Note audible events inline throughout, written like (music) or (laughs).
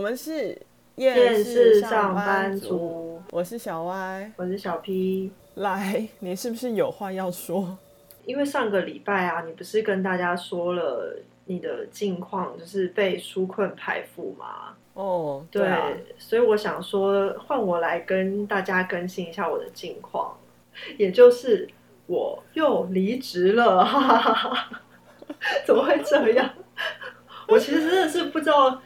我们是厌世上班族，我是小 Y，我是小 P。来，你是不是有话要说？因为上个礼拜啊，你不是跟大家说了你的近况，就是被纾困排付吗？哦，对，对啊，所以我想说，换我来跟大家更新一下我的近况，也就是我又离职了，哈哈哈哈，怎么会这样？我其实真的是不知道。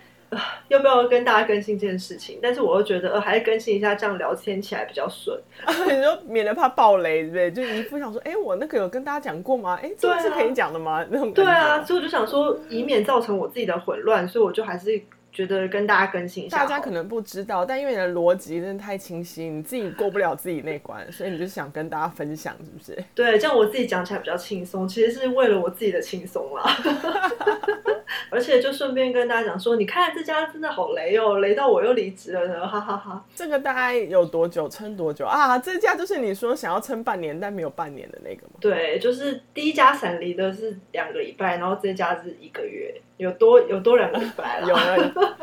要不要跟大家更新这件事情？但是我又觉得，呃，还是更新一下，这样聊天起来比较顺。(laughs) 你说免得怕爆雷，对不对？就一副想说，哎，我那个有跟大家讲过吗？哎，这个是可以讲的吗？啊、那种对啊，所以我就想说，以免造成我自己的混乱，所以我就还是。觉得跟大家更新一下，大家可能不知道，但因为你的逻辑真的太清晰，你自己过不了自己那关，所以你就想跟大家分享，是不是？对，这样我自己讲起来比较轻松，其实是为了我自己的轻松啦。(laughs) 而且就顺便跟大家讲说，你看这家真的好雷哦，雷到我又离职了呢，哈哈哈，哈。这个大概有多久？撑多久啊？这家就是你说想要撑半年，但没有半年的那个吗？对，就是第一家闪离的是两个礼拜，然后这家是一个月。有多有多两个礼拜了，有了，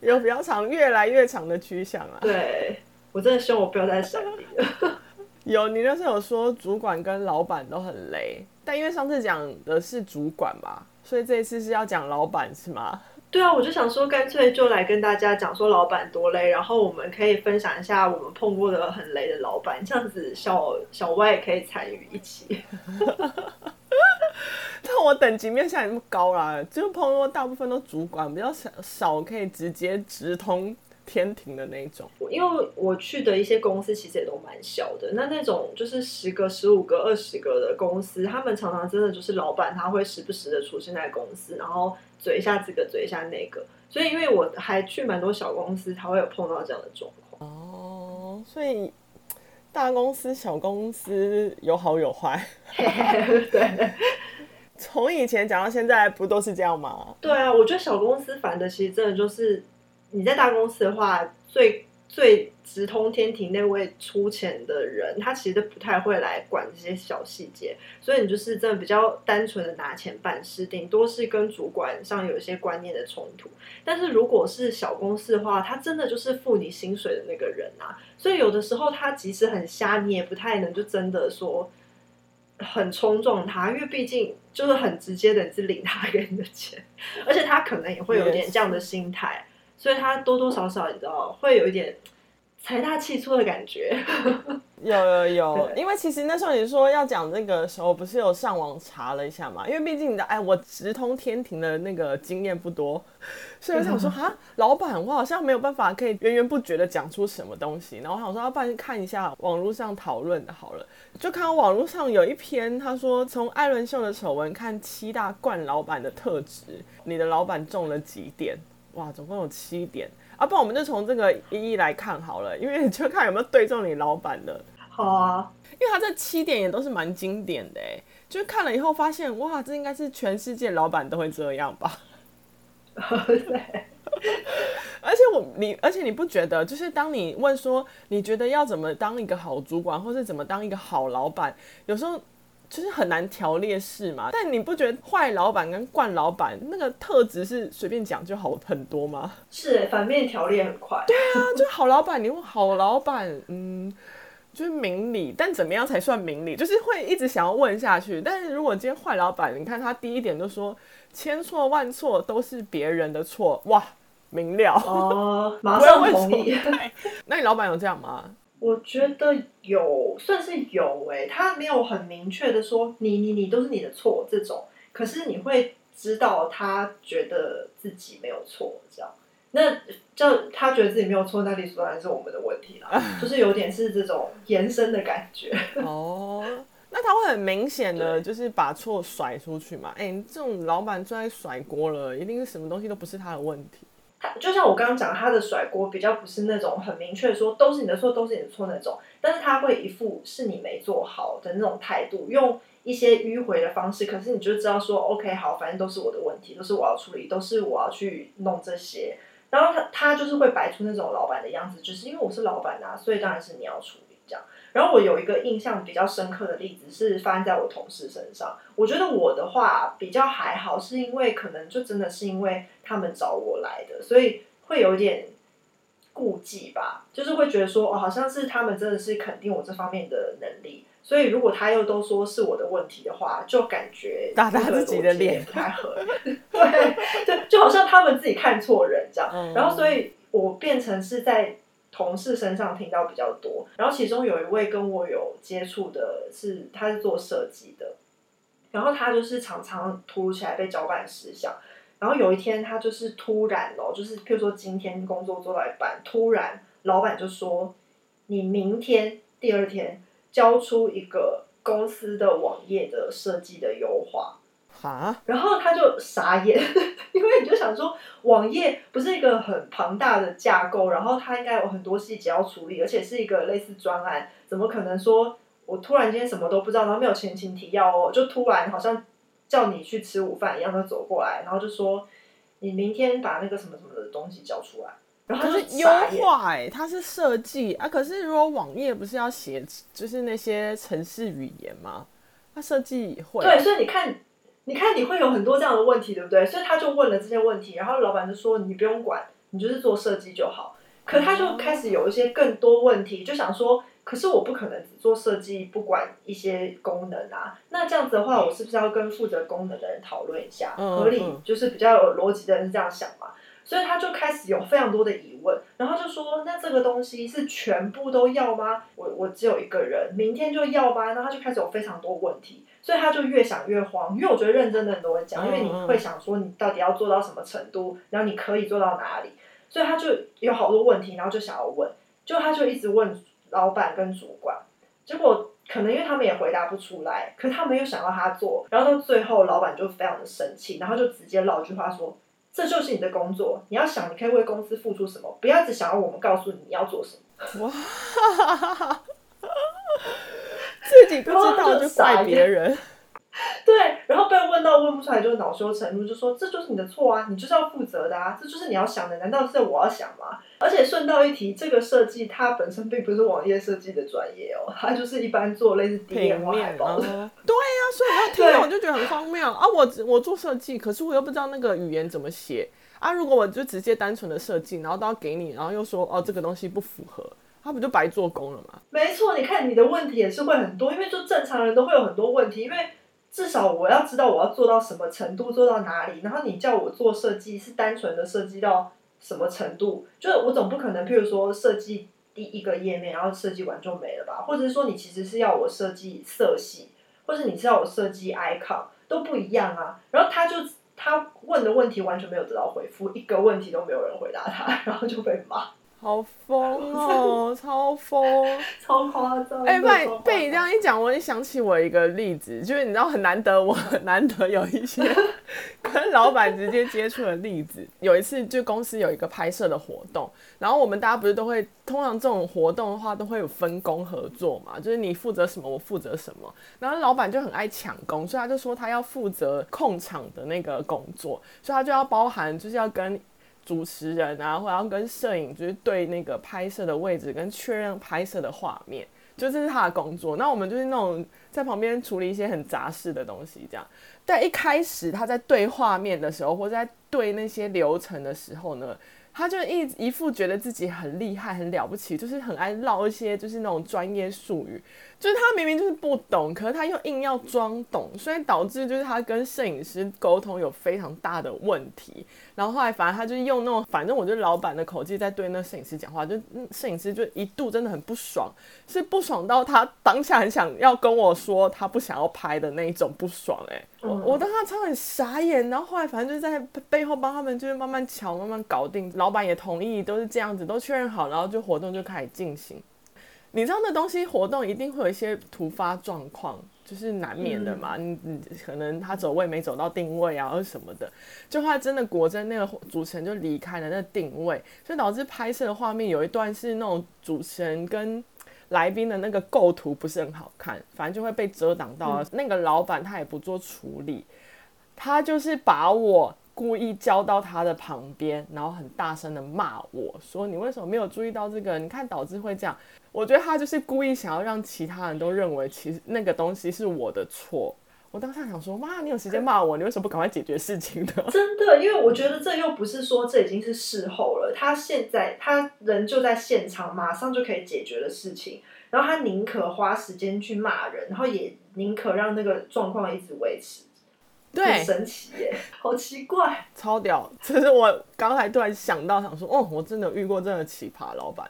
(laughs) 有比较长，越来越长的趋向啊。对，我真的希望我不要再闪离了。(laughs) 有，你那时候有说主管跟老板都很雷，但因为上次讲的是主管嘛，所以这一次是要讲老板是吗？(laughs) 对啊，我就想说干脆就来跟大家讲说老板多累，然后我们可以分享一下我们碰过的很累的老板，这样子小小歪也可以参与一起。(laughs) 但我等级没有像你那么高啦，就朋友大部分都主管，比较少少可以直接直通天庭的那种。因为我去的一些公司其实也都蛮小的，那那种就是十个、十五个、二十个的公司，他们常常真的就是老板他会时不时的出现在公司，然后嘴一下这个，嘴一下那个。所以因为我还去蛮多小公司，才会有碰到这样的状况。哦，所以大公司、小公司有好有坏。(laughs) 对。从以前讲到现在，不都是这样吗？对啊，我觉得小公司烦的其实真的就是你在大公司的话，最最直通天庭那位出钱的人，他其实不太会来管这些小细节，所以你就是真的比较单纯的拿钱办事，顶多是跟主管上有一些观念的冲突。但是如果是小公司的话，他真的就是付你薪水的那个人啊，所以有的时候他即使很瞎，你也不太能就真的说。很冲撞他，因为毕竟就是很直接的是领他 (laughs) 给你的钱，而且他可能也会有点这样的心态，所以他多多少少你知道会有一点财大气粗的感觉。(laughs) 有有有，因为其实那时候你说要讲这个的时候，不是有上网查了一下嘛？因为毕竟你的哎，我直通天庭的那个经验不多，(laughs) 所以我想说哈，老板，我好像没有办法可以源源不绝的讲出什么东西。然后我想说，要不然看一下网络上讨论的好了，就看到网络上有一篇，他说从艾伦秀的丑闻看七大冠老板的特质，你的老板中了几点？哇，总共有七点。啊，不然我们就从这个一一来看好了，因为 (laughs) 就看有没有对中你老板的。好啊，因为他这七点也都是蛮经典的哎，就是看了以后发现，哇，这应该是全世界老板都会这样吧？对。(laughs) 而且我你，而且你不觉得，就是当你问说你觉得要怎么当一个好主管，或是怎么当一个好老板，有时候。就是很难条列式嘛，但你不觉得坏老板跟惯老板那个特质是随便讲就好很多吗？是，反面条列很快。对啊，就是好老板，你问好老板，嗯，就是明理，但怎么样才算明理？就是会一直想要问下去。但是如果今天坏老板，你看他第一点就说千错万错都是别人的错，哇，明了哦，马上 (laughs) 同意。那你老板有这样吗？我觉得有，算是有诶、欸，他没有很明确的说你你你都是你的错这种，可是你会知道他觉得自己没有错，这样，那就他觉得自己没有错，那理所当然是我们的问题啦，(laughs) 就是有点是这种延伸的感觉。(laughs) 哦，那他会很明显的就是把错甩出去嘛？哎、欸，这种老板最爱甩锅了，一定是什么东西都不是他的问题。他就像我刚刚讲，他的甩锅比较不是那种很明确说都是你的错，都是你的错那种，但是他会一副是你没做好的那种态度，用一些迂回的方式，可是你就知道说，OK，好，反正都是我的问题，都是我要处理，都是我要去弄这些，然后他他就是会摆出那种老板的样子，就是因为我是老板啊，所以当然是你要处理这样。然后我有一个印象比较深刻的例子是发生在我同事身上。我觉得我的话比较还好，是因为可能就真的是因为他们找我来的，所以会有点顾忌吧，就是会觉得说，哦，好像是他们真的是肯定我这方面的能力，所以如果他又都说是我的问题的话，就感觉打打自己的脸不太合，(laughs) 对，就就好像他们自己看错人这样，嗯、然后所以我变成是在同事身上听到比较多，然后其中有一位跟我有接触的是，他是做设计的，然后他就是常常突如其来被交办事项。然后有一天，他就是突然哦，就是譬如说今天工作做到一半，突然老板就说：“你明天第二天交出一个公司的网页的设计的优化。”哈，然后他就傻眼，(laughs) 因为你就想说，网页不是一个很庞大的架构，然后它应该有很多细节要处理，而且是一个类似专案，怎么可能说我突然间什么都不知道，然后没有前情提要哦，就突然好像。叫你去吃午饭一样，他走过来，然后就说：“你明天把那个什么什么的东西交出来。”然后他是优化哎，他是设计啊。可是如果网页不是要写，就是那些程式语言吗？他设计会对，所以你看，你看你会有很多这样的问题，对不对？所以他就问了这些问题，然后老板就说：“你不用管，你就是做设计就好。”可他就开始有一些更多问题，就想说。可是我不可能只做设计，不管一些功能啊。那这样子的话，我是不是要跟负责功能的人讨论一下？合理就是比较有逻辑的人是这样想嘛。所以他就开始有非常多的疑问，然后就说：“那这个东西是全部都要吗？我我只有一个人，明天就要吗？”然后他就开始有非常多问题，所以他就越想越慌。因为我觉得认真的人都会讲，因为你会想说你到底要做到什么程度，然后你可以做到哪里，所以他就有好多问题，然后就想要问，就他就一直问。老板跟主管，结果可能因为他们也回答不出来，可他们又想要他做，然后到最后老板就非常的生气，然后就直接撂句话说：“这就是你的工作，你要想你可以为公司付出什么，不要只想要我们告诉你你要做什么。”哇，(laughs) 自己不知道 (laughs) 就怪别人。(laughs) 对，然后被问到问不出来就恼羞成怒，就说这就是你的错啊，你就是要负责的啊，这就是你要想的，难道是我要想吗？而且顺道一提，这个设计它本身并不是网页设计的专业哦，它就是一般做类似平面海报的。(laughs) 对呀、啊，所以我听了我就觉得很荒谬啊！我我做设计，可是我又不知道那个语言怎么写啊！如果我就直接单纯的设计，然后都要给你，然后又说哦这个东西不符合，他不就白做工了吗？没错，你看你的问题也是会很多，因为就正常人都会有很多问题，因为。至少我要知道我要做到什么程度，做到哪里。然后你叫我做设计，是单纯的设计到什么程度？就是我总不可能，譬如说设计第一个页面，然后设计完就没了吧？或者是说你其实是要我设计色系，或者你是要我设计 icon，都不一样啊。然后他就他问的问题完全没有得到回复，一个问题都没有人回答他，然后就被骂。好疯哦，(laughs) 超疯，超夸张！哎，被被你这样一讲，我也想起我一个例子，就是你知道很难得，我很难得有一些 (laughs) 跟老板直接接触的例子。有一次，就公司有一个拍摄的活动，然后我们大家不是都会，通常这种活动的话都会有分工合作嘛，就是你负责什么，我负责什么。然后老板就很爱抢工，所以他就说他要负责控场的那个工作，所以他就要包含，就是要跟。主持人啊，或者要跟摄影就是对那个拍摄的位置跟确认拍摄的画面，就这是他的工作。那我们就是那种在旁边处理一些很杂事的东西，这样。但一开始他在对画面的时候，或者在对那些流程的时候呢，他就一一副觉得自己很厉害、很了不起，就是很爱唠一些就是那种专业术语。就是他明明就是不懂，可是他又硬要装懂，所以导致就是他跟摄影师沟通有非常大的问题。然后后来反正他就用那种，反正我就是老板的口气在对那摄影师讲话，就摄影师就一度真的很不爽，是不爽到他当下很想要跟我说他不想要拍的那一种不爽、欸。哎，我我当时超很傻眼。然后后来反正就在背后帮他们就是慢慢瞧、慢慢搞定，老板也同意，都是这样子，都确认好，然后就活动就开始进行。你知道那东西活动一定会有一些突发状况，就是难免的嘛。你你可能他走位没走到定位啊，或者什么的，就怕真的果真那个主持人就离开了那定位，所以导致拍摄的画面有一段是那种主持人跟来宾的那个构图不是很好看，反正就会被遮挡到了。那个老板他也不做处理，他就是把我。故意交到他的旁边，然后很大声的骂我说：“你为什么没有注意到这个？你看导致会这样。”我觉得他就是故意想要让其他人都认为，其实那个东西是我的错。我当下想说，妈，你有时间骂我，你为什么不赶快解决事情呢？(laughs) 真的，因为我觉得这又不是说这已经是事后了，他现在他人就在现场，马上就可以解决的事情，然后他宁可花时间去骂人，然后也宁可让那个状况一直维持。对，很神奇耶，(laughs) 好奇怪，超屌！(laughs) 这是我刚才突然想到，想说，哦，我真的遇过这样的奇葩老板。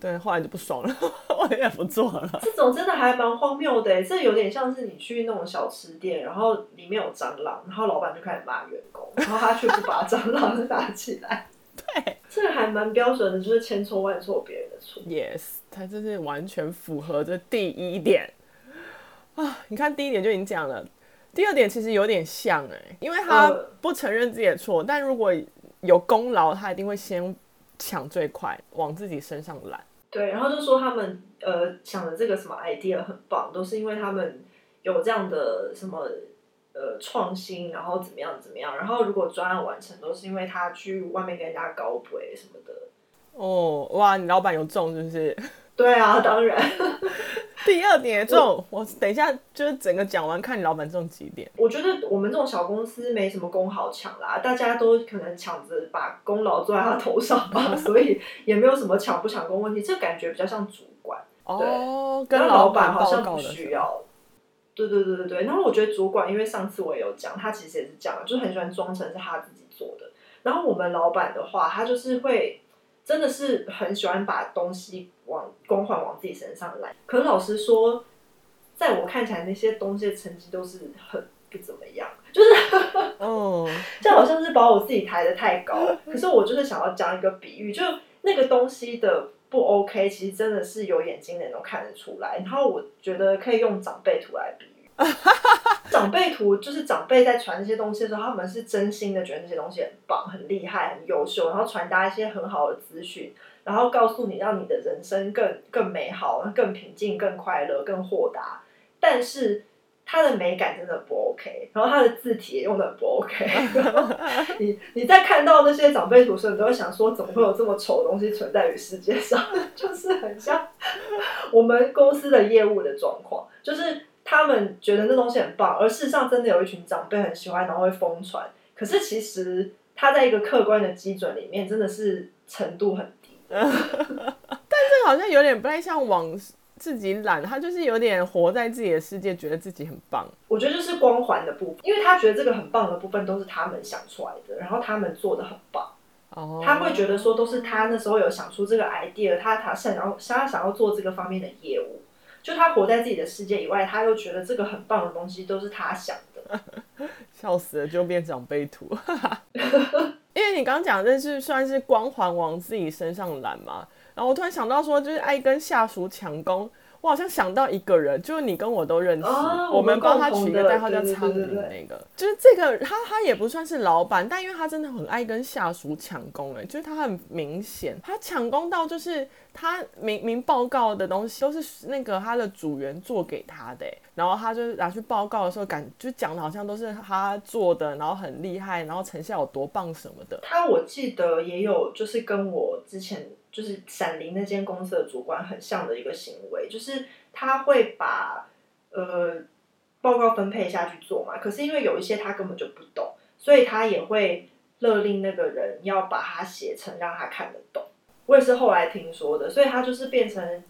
对，后来就不爽了，(laughs) 我也不做了。这种真的还蛮荒谬的，这有点像是你去那种小吃店，然后里面有蟑螂，然后老板就开始骂员工，然后他却不把蟑螂打起来。对，这个还蛮标准的，就是千错万错别人的错。Yes，他这是完全符合这第一点啊！你看第一点就已经讲了，第二点其实有点像哎，因为他不承认自己的错，呃，但如果有功劳，他一定会先抢最快，往自己身上揽。对，然后就说他们呃想的这个什么 idea 很棒，都是因为他们有这样的什么呃创新，然后怎么样怎么样，然后如果专案完成，都是因为他去外面跟人家搞鬼什么的。哦，哇，你老板有中是不是？对啊，当然。第二点这种，我等一下就是整个讲完，看你老板这种几点。我觉得我们这种小公司没什么功好抢啦，大家都可能抢着把功劳做在他头上吧，(laughs) 所以也没有什么抢不抢功问题。这感觉比较像主管，哦，跟老板好像不需要。对对对对对，然后我觉得主管，因为上次我也有讲，他其实也是这样，就很喜欢装成是他自己做的。然后我们老板的话，他就是会。真的是很喜欢把东西往光环往自己身上来，可是老实说，在我看起来那些东西的成绩都是很不怎么样，就是 (laughs) 哦，这好像是把我自己抬得太高。可是我就是想要讲一个比喻，就那个东西的不 OK，其实真的是有眼睛的人都看得出来。然后我觉得可以用长辈图来比喻。长辈图就是长辈在传这些东西的时候，他们是真心的觉得那些东西很棒、很厉害、很优秀，然后传达一些很好的资讯，然后告诉你让你的人生更更美好、更平静、更快乐、更豁达。但是他的美感真的不 OK，然后他的字体也用的不 OK。(laughs) 你你在看到那些长辈图时候，你都会想说，怎么会有这么丑的东西存在于世界上？(laughs) 就是很像我们公司的业务的状况，就是。他们觉得那东西很棒，而事实上真的有一群长辈很喜欢，然后会疯传。可是其实他在一个客观的基准里面，真的是程度很。(laughs) 但这好像有点不太像往自己懒，他就是有点活在自己的世界，觉得自己很棒。我觉得就是光环的部分，因为他觉得这个很棒的部分都是他们想出来的，然后他们做的很棒。哦，他会觉得说都是他那时候有想出这个 idea，他他想要他想要做这个方面的业务。就他活在自己的世界以外，他又觉得这个很棒的东西都是他想的，(laughs) 笑死了，就变长辈图。(laughs) 因为你刚刚讲的是算是光环往自己身上揽嘛，然后我突然想到说，就是爱跟下属抢功。我好像想到一个人，就是你跟我都认识，哦、我们帮他取一个代号叫苍蝇那个，就是这个他他也不算是老板，但因为他真的很爱跟下属抢功，哎，就是他很明显，他抢功到就是他明明报告的东西都是那个他的组员做给他的，然后他就拿去报告的时候，感就讲的好像都是他做的，然后很厉害，然后成效有多棒什么的。他我记得也有就是跟我之前。就是闪灵那间公司的主管很像的一个行为，就是他会把呃报告分配下去做嘛，可是因为有一些他根本就不懂，所以他也会勒令那个人要把它写成让他看得懂。我也是后来听说的，所以他就是变成。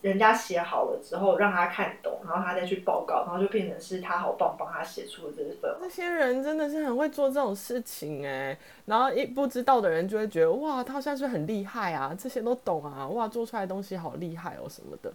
人家写好了之后，让他看懂，然后他再去报告，然后就变成是他好棒，帮他写出了这份。那些人真的是很会做这种事情哎，然后一不知道的人就会觉得哇，他好像是很厉害啊，这些都懂啊，哇，做出来的东西好厉害哦什么的。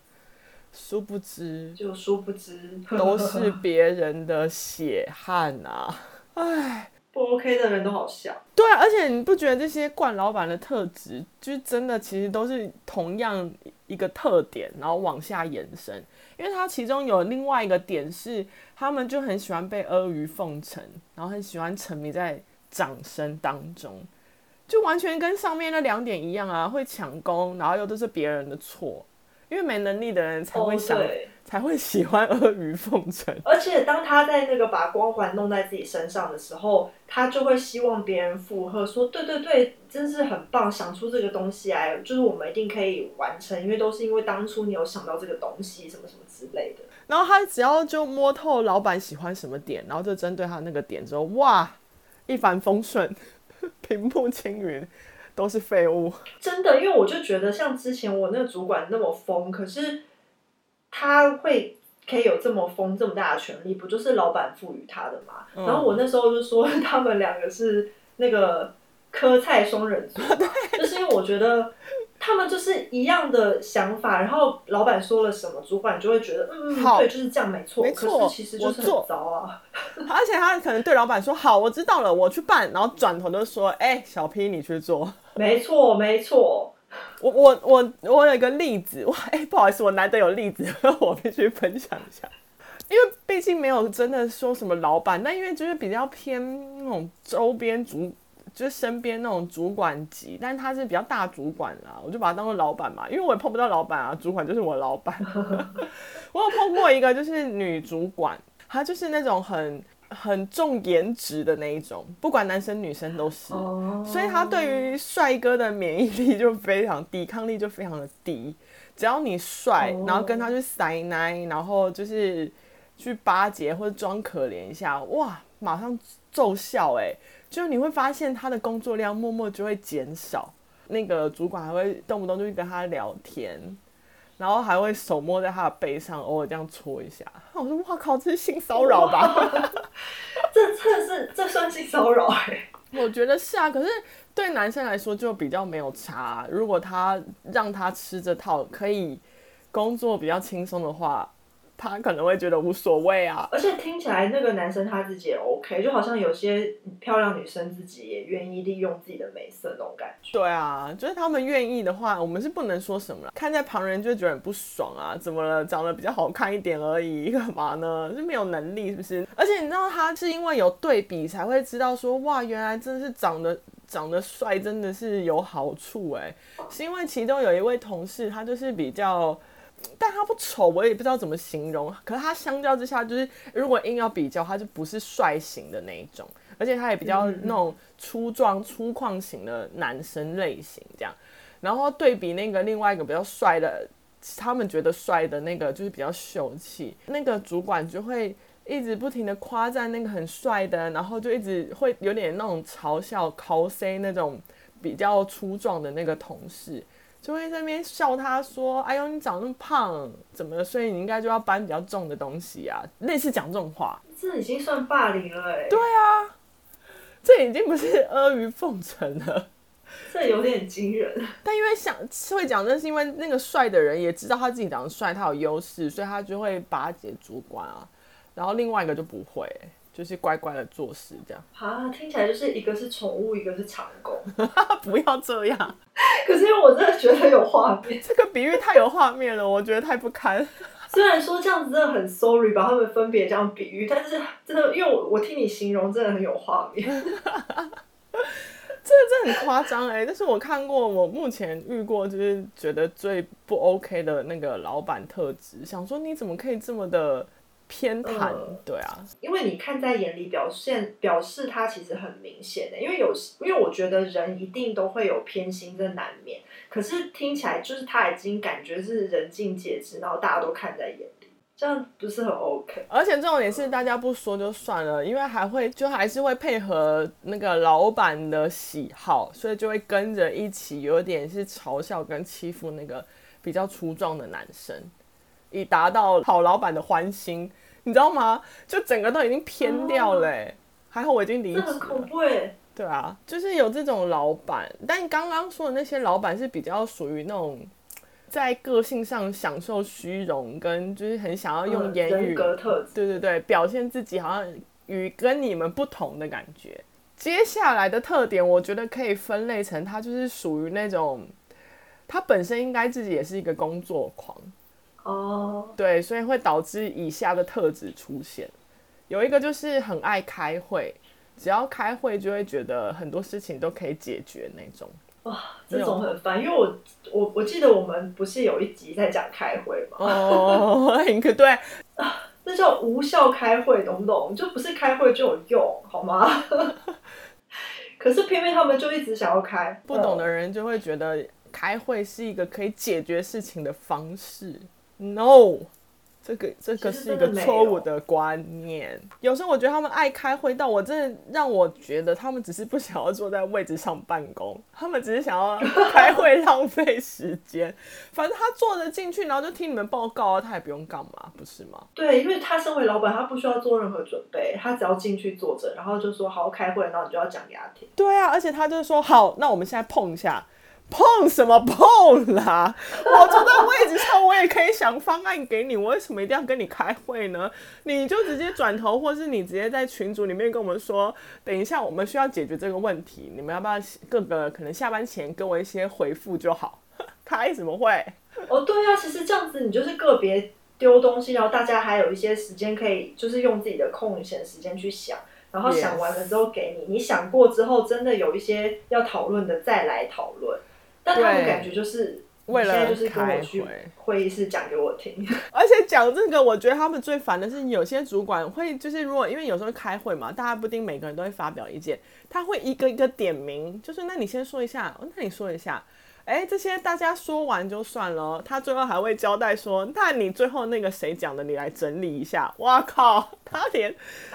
殊不知，就殊不知都是别人的血汗啊，(laughs) 唉。不 OK 的人都好笑，对啊，而且你不觉得这些惯老板的特质，就是真的其实都是同样一个特点，然后往下延伸。因为他其中有另外一个点是，他们就很喜欢被阿谀奉承，然后很喜欢沉迷在掌声当中，就完全跟上面那两点一样啊，会抢功，然后又都是别人的错，因为没能力的人才会想。Oh, 才会喜欢阿谀奉承，而且当他在那个把光环弄在自己身上的时候，他就会希望别人附和说：“对对对，真是很棒，想出这个东西来，就是我们一定可以完成，因为都是因为当初你有想到这个东西，什么什么之类的。”然后他只要就摸透老板喜欢什么点，然后就针对他那个点之后，哇，一帆风顺，平步青云，都是废物。真的，因为我就觉得像之前我那个主管那么疯，可是他会可以有这么疯这么大的权利，不就是老板赋予他的吗？嗯、然后我那时候就说他们两个是那个科菜双人组，(laughs) 就是因为我觉得。他们就是一样的想法，然后老板说了什么，主管就会觉得，嗯，好对，就是这样，没错。没错，可是其实就是很糟啊。(laughs) 而且他可能对老板说：“好，我知道了，我去办。”然后转头就说：“哎、欸，小 P，你去做。”没错，没错。(laughs) 我我我我有一个例子，我，哎、不好意思，我难得有例子，(laughs) 我必须分享一下。因为毕竟没有真的说什么老板，但因为就是比较偏那种周边主。就是身边那种主管级，但他是比较大主管啦，我就把他当做老板嘛，因为我也碰不到老板啊，主管就是我老板。(laughs) 我有碰过一个，就是女主管，她就是那种很很重颜值的那一种，不管男生女生都是，所以他对于帅哥的免疫力就非常，抵抗力就非常的低。只要你帅，然后跟他去塞奶，然后就是去巴结或者装可怜一下，哇，马上奏效哎、欸。就你会发现他的工作量默默就会减少，那个主管还会动不动就去跟他聊天，然后还会手摸在他的背上，偶尔这样搓一下。我说哇靠，这是性骚扰吧？(laughs) 这这是这算性骚扰哎？我觉得是啊，可是对男生来说就比较没有差。如果他让他吃这套，可以工作比较轻松的话。他可能会觉得无所谓啊，而且听起来那个男生他自己也 OK，就好像有些漂亮女生自己也愿意利用自己的美色那种感觉。对啊，就是他们愿意的话，我们是不能说什么了。看在旁人就会觉得很不爽啊，怎么了？长得比较好看一点而已，干嘛呢？是没有能力是不是？而且你知道他是因为有对比才会知道说，哇，原来真的是长得长得帅真的是有好处哎，是因为其中有一位同事他就是比较。但他不丑，我也不知道怎么形容。可是他相较之下，就是如果硬要比较，他就不是帅型的那一种，而且他也比较那种粗壮、粗犷型的男生类型这样。然后对比那个另外一个比较帅的，他们觉得帅的那个就是比较秀气。那个主管就会一直不停的夸赞那个很帅的，然后就一直会有点那种嘲笑、cos 那种比较粗壮的那个同事。就会在那边笑他说：“哎呦，你长那么胖，怎么了？所以你应该就要搬比较重的东西啊。”类似讲这种话，(laughs) 这已经算霸凌了哎。对啊，这已经不是阿谀奉承了，(laughs) 这有点惊人。但因为想会讲，那是因为那个帅的人也知道他自己长得帅，他有优势，所以他就会巴结主管啊。然后另外一个就不会。就是乖乖的做事，这样啊，听起来就是一个是宠物，一个是长工，(laughs) 不要这样。(laughs) 可是因为我真的觉得有画面，(laughs) 这个比喻太有画面了，我觉得太不堪。虽然说这样子真的很 sorry，把他们分别这样比喻，但是真的，因为我我听你形容，真的很有画面。这个真的很夸张哎，但是我看过，我目前遇过就是觉得最不 OK 的那个老板特质，想说你怎么可以这么的。偏袒，对啊，因为你看在眼里，表现表示他其实很明显的，因为有，因为我觉得人一定都会有偏心，这难免。可是听起来就是他已经感觉是人尽皆知，然后大家都看在眼里，这样不是很 OK。而且这种也是大家不说就算了，因为还会就还是会配合那个老板的喜好，所以就会跟着一起有点是嘲笑跟欺负那个比较粗壮的男生。以达到好老板的欢心，你知道吗？就整个都已经偏掉了，欸，啊、还好我已经离职了。很恐怖欸。对啊，就是有这种老板，但刚刚说的那些老板是比较属于那种在个性上享受虚荣，跟就是很想要用言语，对对对，表现自己好像与跟你们不同的感觉。接下来的特点，我觉得可以分类成他就是属于那种，他本身应该自己也是一个工作狂。哦，oh. 对，所以会导致以下的特质出现。有一个就是很爱开会，只要开会就会觉得很多事情都可以解决那种。哇，这种很烦，因为我我我记得我们不是有一集在讲开会吗？哦，很 (laughs) 可对啊，那叫无效开会，懂不懂？就不是开会就有用，好吗？(laughs) 可是偏偏他们就一直想要开，不懂的人就会觉得开会是一个可以解决事情的方式。No，这个这个是一个错误的观念。有时候我觉得他们爱开会，但我真的让我觉得他们只是不想要坐在位置上办公，他们只是想要 (laughs) 开会浪费时间。反正他坐着进去，然后就听你们报告啊，他也不用干嘛，不是吗？对，因为他身为老板，他不需要做任何准备，他只要进去坐着，然后就说好好开会，然后你就要讲给他听。对啊，而且他就说好，那我们现在碰一下。碰什么碰啦？(laughs) 我坐在位置上，我也可以想方案给你。我为什么一定要跟你开会呢？你就直接转头，或是你直接在群组里面跟我们说，等一下我们需要解决这个问题，你们要不要各个可能下班前给我一些回复就好？(laughs) 开什么会？哦，对啊，其实这样子你就是个别丢东西，然后大家还有一些时间可以，就是用自己的空闲时间去想，然后想完了之后给你你想过之后真的有一些要讨论的再来讨论。但他们感觉就是为了现在就是跟我去会。议室讲给我听，(laughs) 而且讲这个，我觉得他们最烦的是有些主管会就是如果因为有时候开会嘛，大家不一定每个人都会发表意见，他会一个一个点名，就是那你先说一下，那你说一下，哎，这些大家说完就算了，他最后还会交代说，那你最后那个谁讲的，你来整理一下。哇靠，他连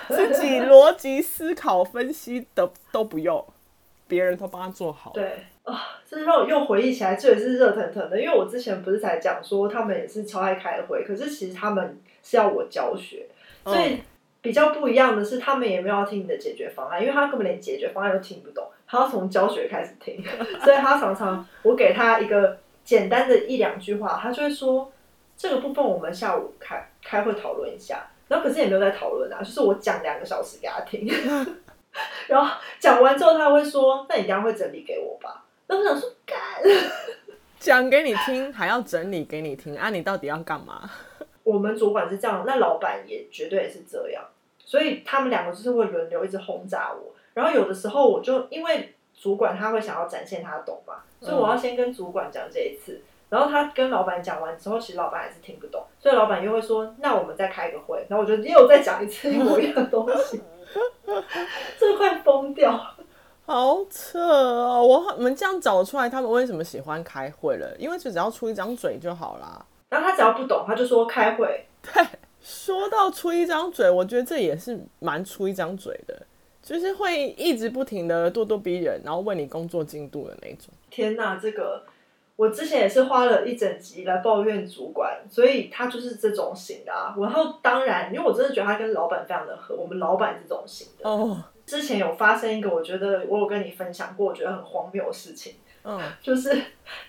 自己逻辑思考分析的都不用，别人都帮他做好。对。啊，这让我又回忆起来，这也是热腾腾的。因为我之前不是才讲说他们也是超爱开会，可是其实他们是要我教学，所以比较不一样的是，他们也没有要听你的解决方案，因为他根本连解决方案都听不懂，他要从教学开始听，(laughs) 所以他常常我给他一个简单的一两句话，他就会说这个部分我们下午开开会讨论一下，然后可是也没有在讨论啊，就是我讲两个小时给他听，(laughs) 然后讲完之后他会说，那你这样会整理给我吧。我想说，干，(laughs) 讲给你听，还要整理给你听啊！你到底要干嘛？(laughs) 我们主管是这样，那老板也绝对也是这样，所以他们两个就是会轮流一直轰炸我。然后有的时候我就因为主管他会想要展现他懂嘛，所以我要先跟主管讲这一次，嗯、然后他跟老板讲完之后，其实老板还是听不懂，所以老板又会说：“那我们再开个会。”然后我就又再讲一次一模一样的东西，(laughs) (laughs) 这快疯掉。好扯哦！我我们这样找出来他们为什么喜欢开会了，因为就只要出一张嘴就好啦。然后他只要不懂，他就说开会。对，说到出一张嘴，我觉得这也是蛮出一张嘴的，就是会一直不停的咄咄逼人，然后问你工作进度的那种。天哪，这个我之前也是花了一整集来抱怨主管，所以他就是这种型的啊。然后当然，因为我真的觉得他跟老板非常的合，我们老板是这种型的哦。之前有发生一个，我觉得我有跟你分享过，我觉得很荒谬的事情。嗯，(laughs) 就是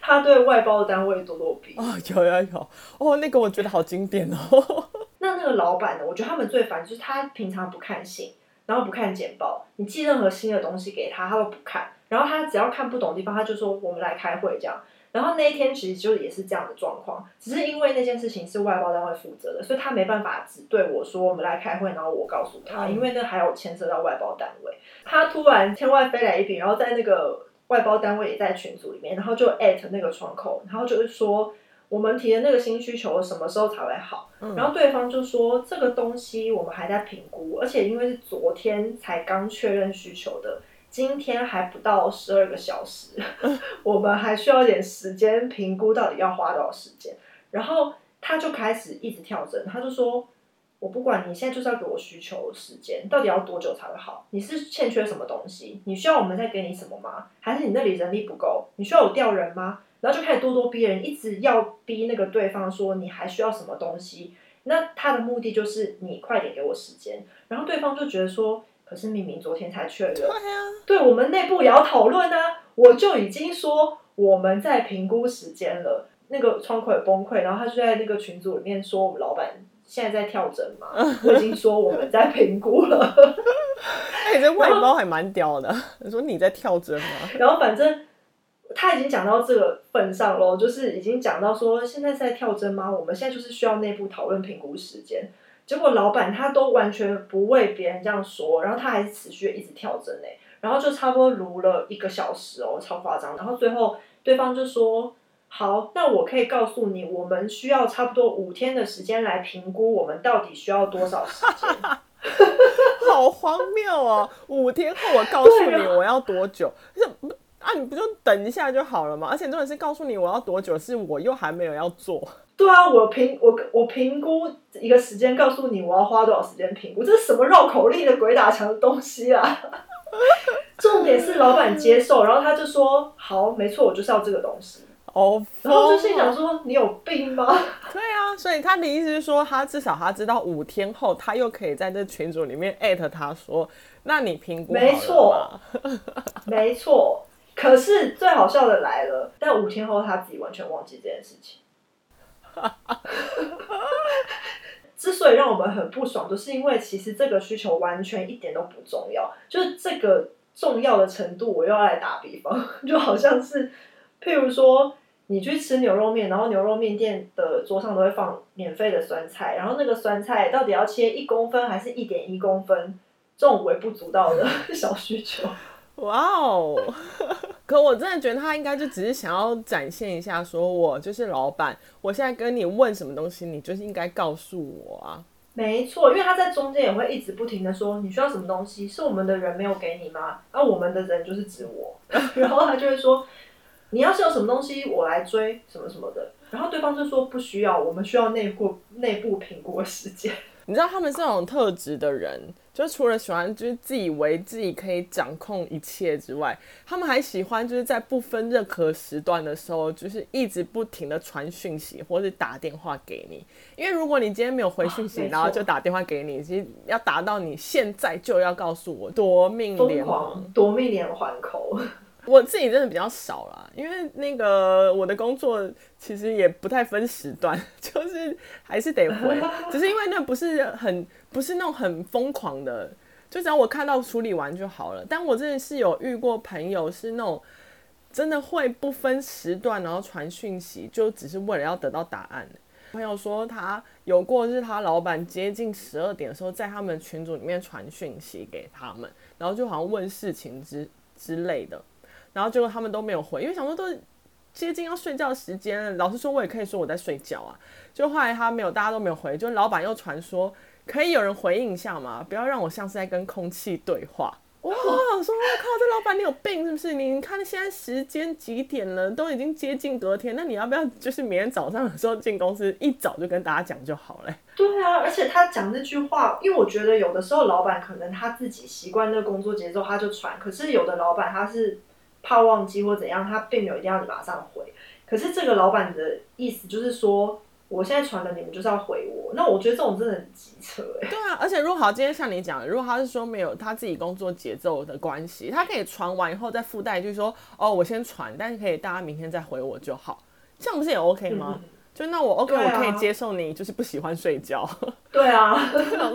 他对外包单位咄咄逼。哦，有有有，哦，那个我觉得好经典哦。(laughs) 那那个老板呢？我觉得他们最烦就是他平常不看信，然后不看简报，你寄任何新的东西给他，他都不看。然后他只要看不懂的地方，他就说我们来开会这样。然后那一天其实就也是这样的状况，只是因为那件事情是外包单位负责的，所以他没办法只对我说我们来开会，然后我告诉他，因为那还有牵涉到外包单位。他突然天外飞来一笔，然后在那个外包单位也在群组里面，然后就艾特那个窗口，然后就是说我们提的那个新需求什么时候才会好？然后对方就说这个东西我们还在评估，而且因为是昨天才刚确认需求的。今天还不到十二个小时，(laughs) 我们还需要点时间评估到底要花多少时间。然后他就开始一直跳针，他就说：“我不管你现在就是要给我需求时间，到底要多久才会好？你是欠缺什么东西？你需要我们再给你什么吗？还是你那里人力不够？你需要我调人吗？”然后就开始咄咄逼人，一直要逼那个对方说你还需要什么东西。那他的目的就是你快点给我时间。然后对方就觉得说。可是明明昨天才确认，对啊，对我们内部也要讨论啊！我就已经说我们在评估时间了，那个窗口也崩溃，然后他就在那个群组里面说我们老板现在在跳针嘛，我已经说我们在评估了。(laughs) 哎、欸，这外包还蛮屌的，你说你在跳针吗？然后反正他已经讲到这个份上喽，就是已经讲到说现在是在跳针吗？我们现在就是需要内部讨论评估时间。结果老板他都完全不为别人这样说，然后他还是持续一直跳针哎，然后就差不多卢了一个小时哦，超夸张。然后最后对方就说：“好，那我可以告诉你，我们需要差不多五天的时间来评估我们到底需要多少时间。”好荒谬哦！五天后我告诉你我要多久？啊，你不就等一下就好了吗？而且重点是告诉你我要多久，是我又还没有要做。对啊，我评我我评估一个时间，告诉你我要花多少时间评估，这是什么绕口令的鬼打墙的东西啊！(laughs) 重点是老板接受，(laughs) 然后他就说好，没错，我就是要这个东西。哦，然后就心想说你有病吗？(laughs) 对啊，所以他的意思是说，他至少他知道五天后，他又可以在这群组里面艾特他说，那你评估没错，没错。可是最好笑的来了，但五天后他自己完全忘记这件事情。(laughs) 之所以让我们很不爽，就是因为其实这个需求完全一点都不重要，就是这个重要的程度，我又要来打比方，就好像是，譬如说你去吃牛肉面，然后牛肉面店的桌上都会放免费的酸菜，然后那个酸菜到底要切一公分还是一点一公分，这种微不足道的 (laughs) 小需求。哇哦！可我真的觉得他应该就只是想要展现一下，说我就是老板，我现在跟你问什么东西，你就是应该告诉我啊。没错，因为他在中间也会一直不停的说，你需要什么东西，是我们的人没有给你吗？啊，我们的人就是指我，(laughs) 然后他就会说，你要是有什么东西，我来追什么什么的，然后对方就说不需要，我们需要内部内部评估时间。你知道他们这种特质的人。就除了喜欢就是自以为自己可以掌控一切之外，他们还喜欢就是在不分任何时段的时候，就是一直不停的传讯息或者打电话给你。因为如果你今天没有回讯息，然后就打电话给你，其实要达到你现在就要告诉我夺命连环，夺命连环扣。我自己真的比较少啦，因为那个我的工作其实也不太分时段，(laughs) 就是还是得回，只是因为那不是很不是那种很疯狂的，就只要我看到处理完就好了。但我真的是有遇过朋友是那种真的会不分时段，然后传讯息，就只是为了要得到答案。朋友说他有过，是他老板接近十二点的时候，在他们群组里面传讯息给他们，然后就好像问事情之之类的。然后结果他们都没有回，因为想说都接近要睡觉时间了。老实说，我也可以说我在睡觉啊。就后来他没有，大家都没有回，就老板又传说可以有人回应一下嘛，不要让我像是在跟空气对话。哇，我说我靠，这老板你有病是不是？你看现在时间几点了，都已经接近隔天，那你要不要就是明天早上的时候进公司，一早就跟大家讲就好了？对啊，而且他讲这句话，因为我觉得有的时候老板可能他自己习惯那个工作节奏，他就传。可是有的老板他是。怕忘记或怎样，他并没有一定要你马上回。可是这个老板的意思就是说，我现在传了你们就是要回我。那我觉得这种真的很急车哎。对啊，而且如果好，今天像你讲的，如果他是说没有他自己工作节奏的关系，他可以传完以后再附带就是说，哦，我先传，但是可以大家明天再回我就好，(laughs) 这样不是也 OK 吗？嗯、就那我 OK，、啊、我可以接受你就是不喜欢睡觉。对啊，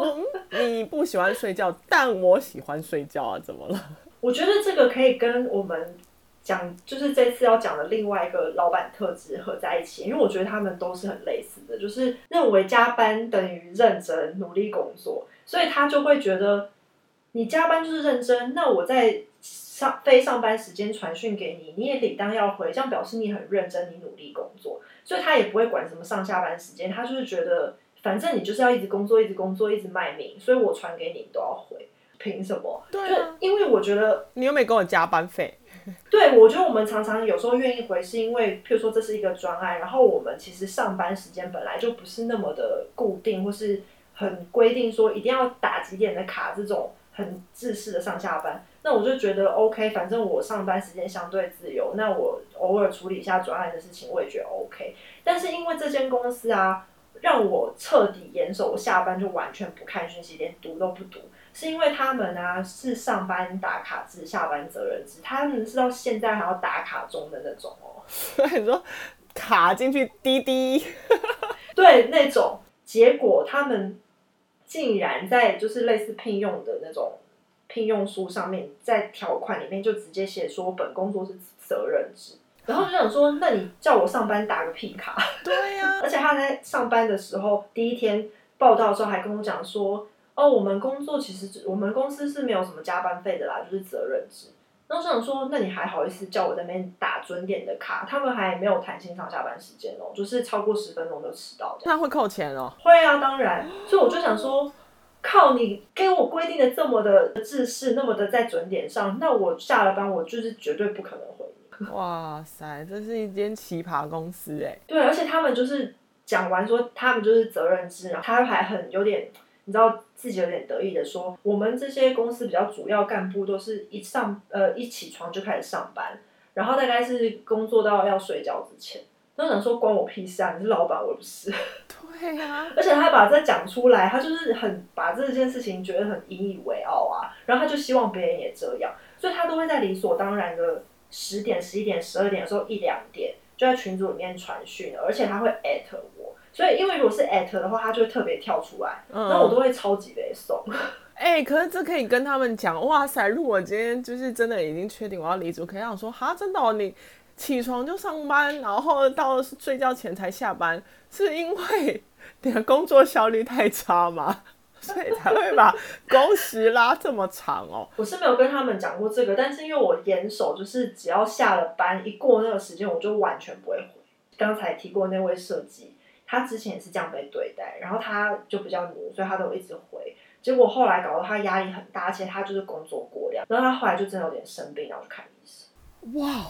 (laughs) 你不喜欢睡觉，但我喜欢睡觉啊，怎么了？我觉得这个可以跟我们讲，就是这次要讲的另外一个老板特质合在一起，因为我觉得他们都是很类似的，就是认为加班等于认真努力工作，所以他就会觉得你加班就是认真，那我在上非上班时间传讯给你，你也理当要回，这样表示你很认真，你努力工作，所以他也不会管什么上下班时间，他就是觉得反正你就是要一直工作，一直工作，一直卖命，所以我传给你你都要回。凭什么？对啊，因为我觉得你又没给我加班费。(laughs) 对，我觉得我们常常有时候愿意回，是因为譬如说这是一个专案，然后我们其实上班时间本来就不是那么的固定，或是很规定说一定要打几点的卡，这种很制式的上下班。那我就觉得 OK，反正我上班时间相对自由，那我偶尔处理一下专案的事情，我也觉得 OK。但是因为这间公司啊，让我彻底严守，我下班就完全不看讯息，连读都不读。是因为他们啊是上班打卡制，下班责任制，他们是到现在还要打卡中的那种哦。(laughs) 所以说卡进去滴滴，对那种。结果他们竟然在就是类似聘用的那种聘用书上面，在条款里面就直接写说本工作是责任制，然后就想说，那你叫我上班打个屁卡？对呀、啊。(laughs) 而且他在上班的时候第一天报道的时候还跟我讲说。哦，我们工作其实我们公司是没有什么加班费的啦，就是责任制。那我想说，那你还好意思叫我在那边打准点的卡？他们还没有弹性上下班时间哦，就是超过十分钟就迟到。那会扣钱哦？会啊，当然。所以我就想说，靠你给我规定的这么的制式，那么的在准点上，那我下了班我就是绝对不可能回。(laughs) 哇塞，这是一间奇葩公司哎。对，而且他们就是。讲完说他们就是责任制，然后他还很有点，你知道自己有点得意的说，我们这些公司比较主要干部都是一上呃一起床就开始上班，然后大概是工作到要睡觉之前。都想说关我屁事啊！你是老板，我不是。(laughs) 对啊。而且他把这讲出来，他就是很把这件事情觉得很引以为傲啊。然后他就希望别人也这样，所以他都会在理所当然的十点、十一点、十二点的时候一两点就在群组里面传讯，而且他会艾特我。所以因为如果是艾特的话，他就会特别跳出来，然后我都会超级被送。(laughs) 哎、可是这可以跟他们讲，哇塞！如果今天就是真的已经确定我要离职，可以想说，哈，真的、哦、你。起床就上班，然后到睡觉前才下班，是因为你的工作效率太差吗？(laughs) 所以才会把工时拉这么长哦。我是没有跟他们讲过这个，但是因为我严守，就是只要下了班一过那个时间，我就完全不会回。刚才提过那位设计，他之前也是这样被对待，然后他就比较奴，所以他都一直回。结果后来搞得他压力很大，而且他就是工作过量，然后他后来就真的有点生病，然后去看医生。哇。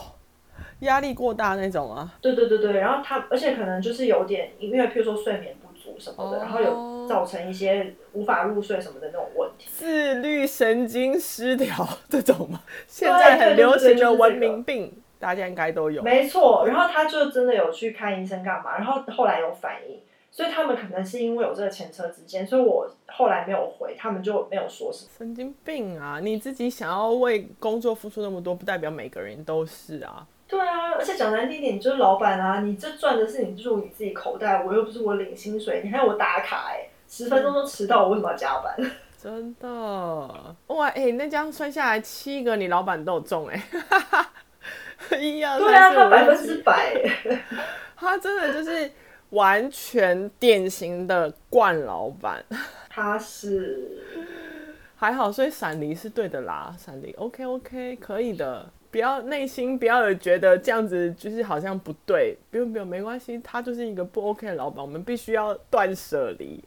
压力过大那种啊？对对对对，然后他，而且可能就是有点，因为譬如说睡眠不足什么的，哦、然后有造成一些无法入睡什么的那种问题。自律神经失调 (laughs) 这种吗？现在很流行的文明病，大家应该都有。没错，然后他就真的有去看医生干嘛，然后后来有反应，所以他们可能是因为有这个前车之鉴，所以我后来没有回，他们就没有说什么。神经病啊！你自己想要为工作付出那么多，不代表每个人都是啊。对啊，而且讲难听点，你就是老板啊，你这赚的是你入你自己口袋，我又不是我领薪水，你还要我打卡哎、欸，十分钟都迟到，我为什么要加班？真的哇哎、欸，那这样算下来七个你老板都有中哎、一样。对啊，他百分之百，(laughs) 他真的就是完全典型的惯老板，(laughs) 他是。还好，所以闪离是对的啦，闪离。OK OK 可以的。不要内心不要有觉得这样子就是好像不对，不用不用，没关系，他就是一个不 OK 的老板，我们必须要断舍离，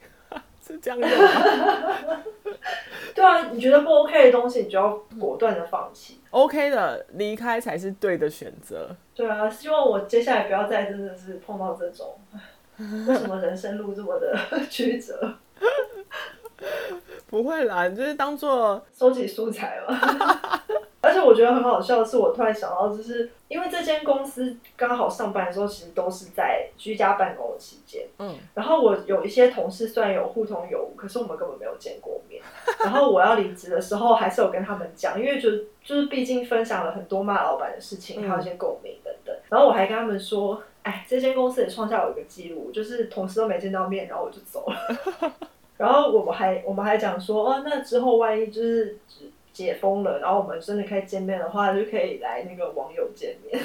是这样用吗？(laughs) 对啊，你觉得不 OK 的东西，你就要果断的放弃。OK 的离开才是对的选择。对啊，希望我接下来不要再真的是碰到这种，为什么人生路这么的曲折？(laughs) 不会啦，你就是当做收集素材嘛。(laughs) 觉得很好笑的是，我突然想到，就是因为这间公司刚好上班的时候，其实都是在居家办公的期间。嗯。然后我有一些同事虽然有互通有无，可是我们根本没有见过面。然后我要离职的时候，还是有跟他们讲，因为就就是毕竟分享了很多骂老板的事情，还有一些共鸣等等。然后我还跟他们说，哎，这间公司也创下我一个记录，就是同事都没见到面，然后我就走了。(laughs) 然后我们还我们还讲说，哦，那之后万一就是。解封了，然后我们真的可以见面的话，就可以来那个网友见面。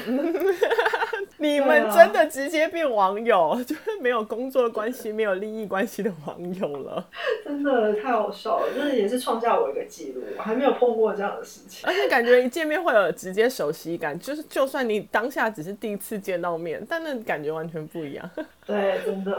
(laughs) 你们真的直接变网友，啊、就是没有工作关系、没有利益关系的网友了。真的太好笑了，就是也是创下我一个记录，我还没有碰过这样的事情。而且感觉一见面会有直接熟悉感，就是就算你当下只是第一次见到面，但那感觉完全不一样。对，真的。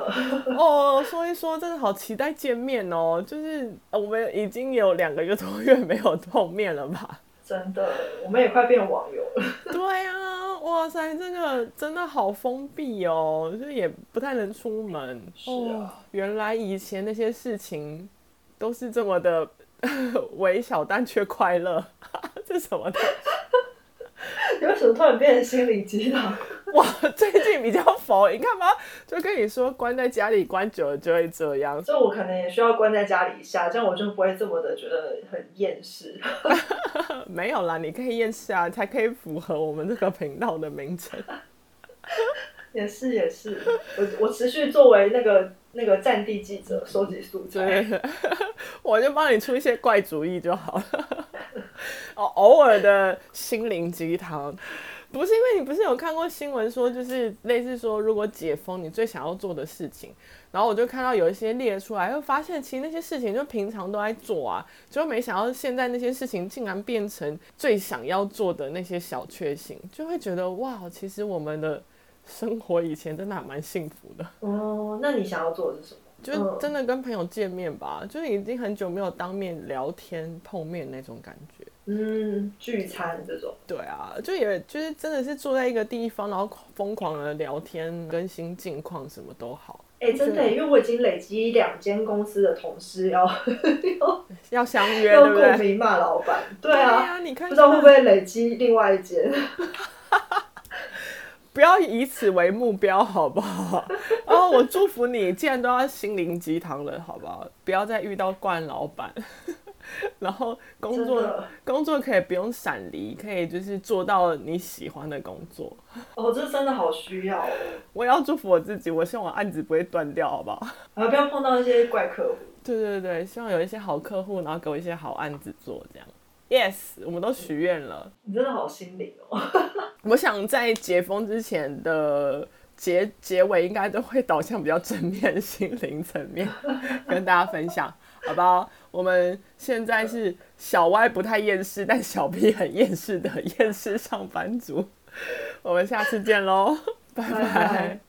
哦，说一说，真的好期待见面哦！就是我们已经有两个月多月没有碰。面了吧？真的，我们也快变网友了。对啊，哇塞，这个真的好封闭哦，就也不太能出门。是啊，哦，原来以前那些事情都是这么的 (laughs) 微小，但却快乐。(laughs) 这什么的？(laughs) 你为什么突然变成心理鸡汤？(laughs) 哇，最近比较佛，你看嘛，就跟你说，关在家里关久了就会这样。所以我可能也需要关在家里一下，这样我就不会这么的觉得很厌世。(laughs) 没有啦，你可以厌世啊，才可以符合我们这个频道的名称。(laughs) 也是也是，我我持续作为那个那个战地记者收集素材，我就帮你出一些怪主意就好了。哦，偶尔的心灵鸡汤。不是因为你不是有看过新闻说，就是类似说，如果解封，你最想要做的事情，然后我就看到有一些列出来，会发现其实那些事情就平常都在做啊，就没想到现在那些事情竟然变成最想要做的那些小确幸，就会觉得哇，其实我们的生活以前真的还蛮幸福的。哦，那你想要做的是什么？就真的跟朋友见面吧，就是已经很久没有当面聊天碰面那种感觉。嗯，聚餐这种。对啊，就也就是真的是坐在一个地方，然后疯狂的聊天，更新近况，什么都好。哎、欸，真的，因为我已经累积两间公司的同事要 (laughs) 要 (laughs) 要相约，要对不对？骂老板，对啊，对啊，你看，不知道会不会累积另外一间。(laughs) 不要以此为目标，好不好？然后我祝福你，既然都要心灵鸡汤了，好不好？不要再遇到惯老板。然后工作工作可以不用闪离，可以就是做到你喜欢的工作。哦，这真的好需要哦！我也要祝福我自己，我希望我案子不会断掉，好不好？(laughs) 啊，不要碰到一些怪客户。对对对，希望有一些好客户，然后给我一些好案子做，这样。Yes，我们都许愿了。你真的好心灵哦！(laughs) 我想在解封之前的结结尾，应该都会导向比较正面心灵层面，跟大家分享。好不好？我们现在是小歪不太厌世，但小 P 很厌世的厌世上班族。我们下次见喽，拜拜。